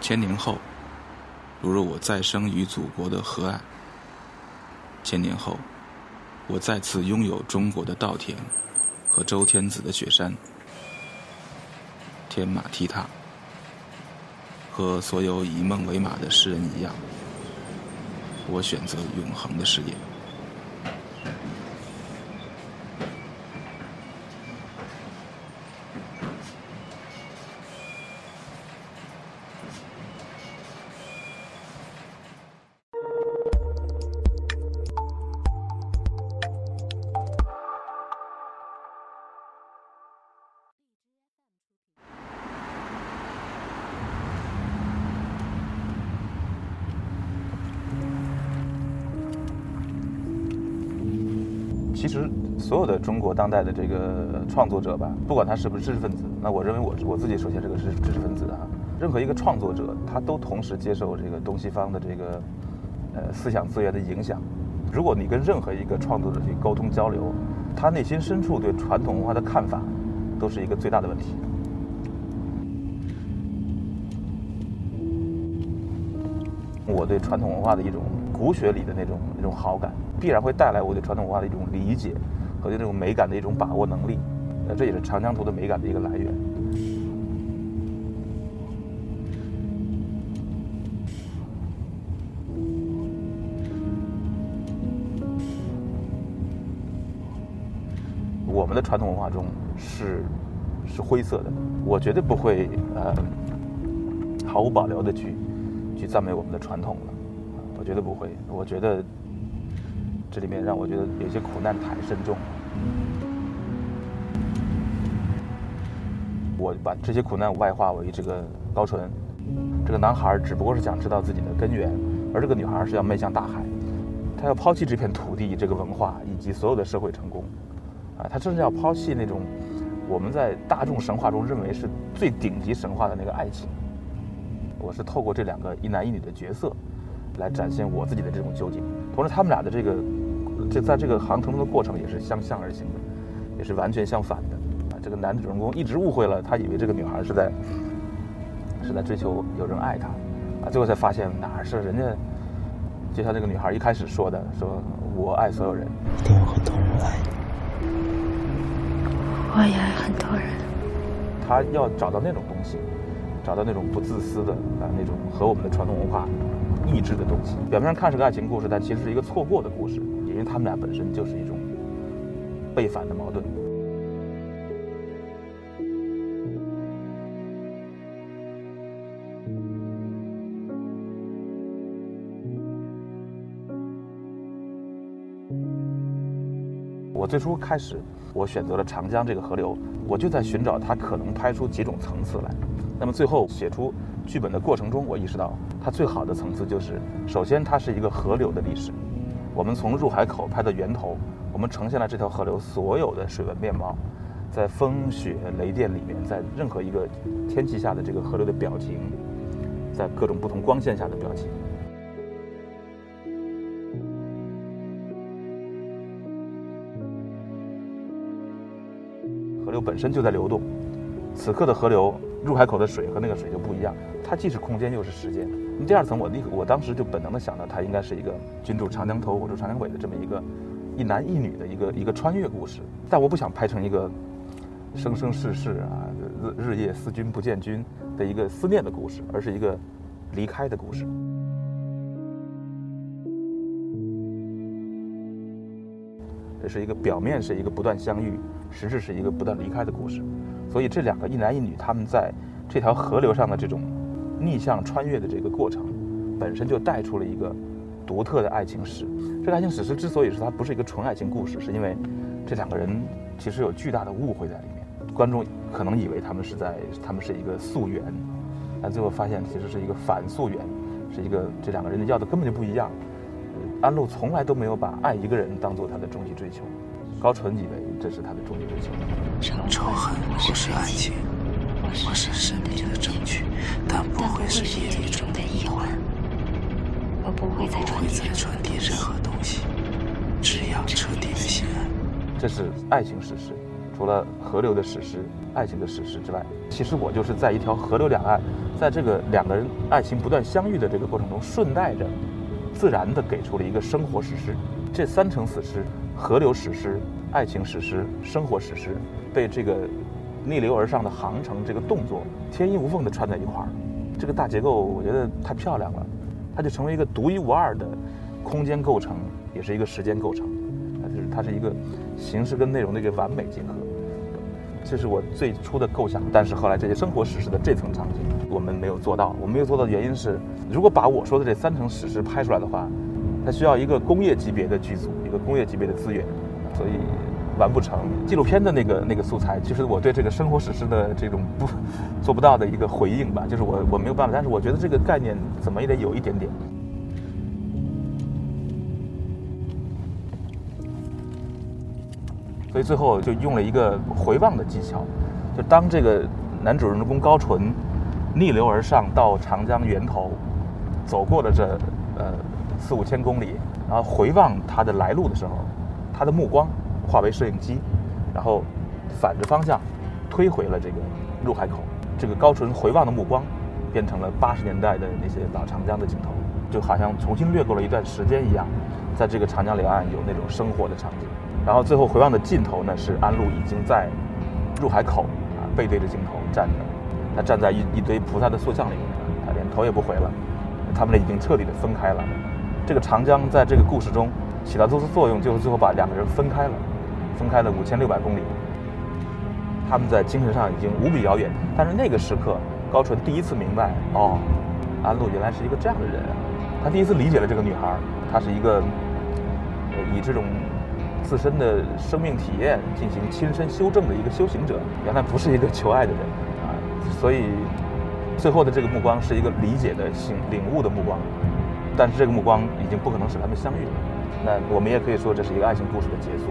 千年后，如若我再生于祖国的河岸；千年后，我再次拥有中国的稻田和周天子的雪山，天马踢踏，和所有以梦为马的诗人一样，我选择永恒的事业。其实，所有的中国当代的这个创作者吧，不管他是不是知识分子，那我认为我我自己首先是个知知识分子啊。任何一个创作者，他都同时接受这个东西方的这个呃思想资源的影响。如果你跟任何一个创作者去沟通交流，他内心深处对传统文化的看法，都是一个最大的问题。我对传统文化的一种骨血里的那种那种好感。必然会带来我对传统文化的一种理解和对这种美感的一种把握能力，呃，这也是长江图的美感的一个来源。我们的传统文化中是是灰色的，我绝对不会呃毫无保留的去去赞美我们的传统了，我觉得不会，我觉得。这里面让我觉得有些苦难太深重。我把这些苦难外化为这个高淳，这个男孩只不过是想知道自己的根源，而这个女孩是要迈向大海，她要抛弃这片土地、这个文化以及所有的社会成功，啊，她甚至要抛弃那种我们在大众神话中认为是最顶级神话的那个爱情。我是透过这两个一男一女的角色，来展现我自己的这种纠结，同时他们俩的这个。这在这个航程中的过程也是相向而行的，也是完全相反的啊！这个男主人公一直误会了，他以为这个女孩是在是在追求有人爱他啊，最后才发现哪是人家，就像这个女孩一开始说的，说我爱所有人，一定有很多人爱你，我也爱很多人。他要找到那种东西，找到那种不自私的啊，那种和我们的传统文化意志的东西。表面上看是个爱情故事，但其实是一个错过的故事。因为他们俩本身就是一种背反的矛盾。我最初开始，我选择了长江这个河流，我就在寻找它可能拍出几种层次来。那么最后写出剧本的过程中，我意识到它最好的层次就是，首先它是一个河流的历史。我们从入海口拍到源头，我们呈现了这条河流所有的水文面貌，在风雪雷电里面，在任何一个天气下的这个河流的表情，在各种不同光线下的表情。河流本身就在流动，此刻的河流入海口的水和那个水就不一样，它既是空间又是时间。第二层，我立我当时就本能的想到，它应该是一个君住长江头，我住长江尾的这么一个一男一女的一个一个穿越故事。但我不想拍成一个生生世世啊日日夜思君不见君的一个思念的故事，而是一个离开的故事。这是一个表面是一个不断相遇，实质是一个不断离开的故事。所以这两个一男一女，他们在这条河流上的这种。逆向穿越的这个过程，本身就带出了一个独特的爱情史。这个爱情史诗之所以是它不是一个纯爱情故事，是因为这两个人其实有巨大的误会在里面。观众可能以为他们是在他们是一个溯源，但最后发现其实是一个反溯源，是一个这两个人的要的根本就不一样。安陆从来都没有把爱一个人当做他的终极追求，高淳以为这是他的终极追求。仇恨不是爱情。我是生命的证据，但不会是夜里中的一环。我不会再传递任何东西，只要彻底的心安。这是爱情史诗，除了河流的史诗、爱情的史诗之外，其实我就是在一条河流两岸，在这个两个人爱情不断相遇的这个过程中，顺带着自然的给出了一个生活史诗。这三层史诗：河流史诗、爱情史诗、生活史诗，被这个逆流而上的航程这个动作天衣无缝地串在一块儿。这个大结构我觉得太漂亮了，它就成为一个独一无二的空间构成，也是一个时间构成。它就是它是一个形式跟内容的一个完美结合。这是我最初的构想，但是后来这些生活史诗的这层场景我们没有做到。我们没有做到的原因是，如果把我说的这三层史诗拍出来的话，它需要一个工业级别的剧组，一个工业级别的资源，所以完不成。纪录片的那个那个素材，其实我对这个生活史诗的这种不做不到的一个回应吧，就是我我没有办法，但是我觉得这个概念怎么也得有一点点。所以最后就用了一个回望的技巧，就当这个男主人公高淳逆流而上到长江源头，走过了这呃四五千公里，然后回望他的来路的时候，他的目光化为摄影机，然后反着方向推回了这个入海口。这个高淳回望的目光变成了八十年代的那些老长江的镜头，就好像重新掠过了一段时间一样，在这个长江两岸有那种生活的场景。然后最后回望的尽头呢，是安陆已经在入海口啊，背对着镜头站着，他站在一一堆菩萨的塑像里面，他连头也不回了，他们俩已经彻底的分开了。这个长江在这个故事中起到多少作用，就是最后把两个人分开了，分开了五千六百公里。他们在精神上已经无比遥远，但是那个时刻，高淳第一次明白，哦，安陆原来是一个这样的人啊，他第一次理解了这个女孩，她是一个以这种。自身的生命体验进行亲身修正的一个修行者，原来不是一个求爱的人啊，所以最后的这个目光是一个理解的、醒领悟的目光，但是这个目光已经不可能使他们相遇了。那我们也可以说这是一个爱情故事的结束。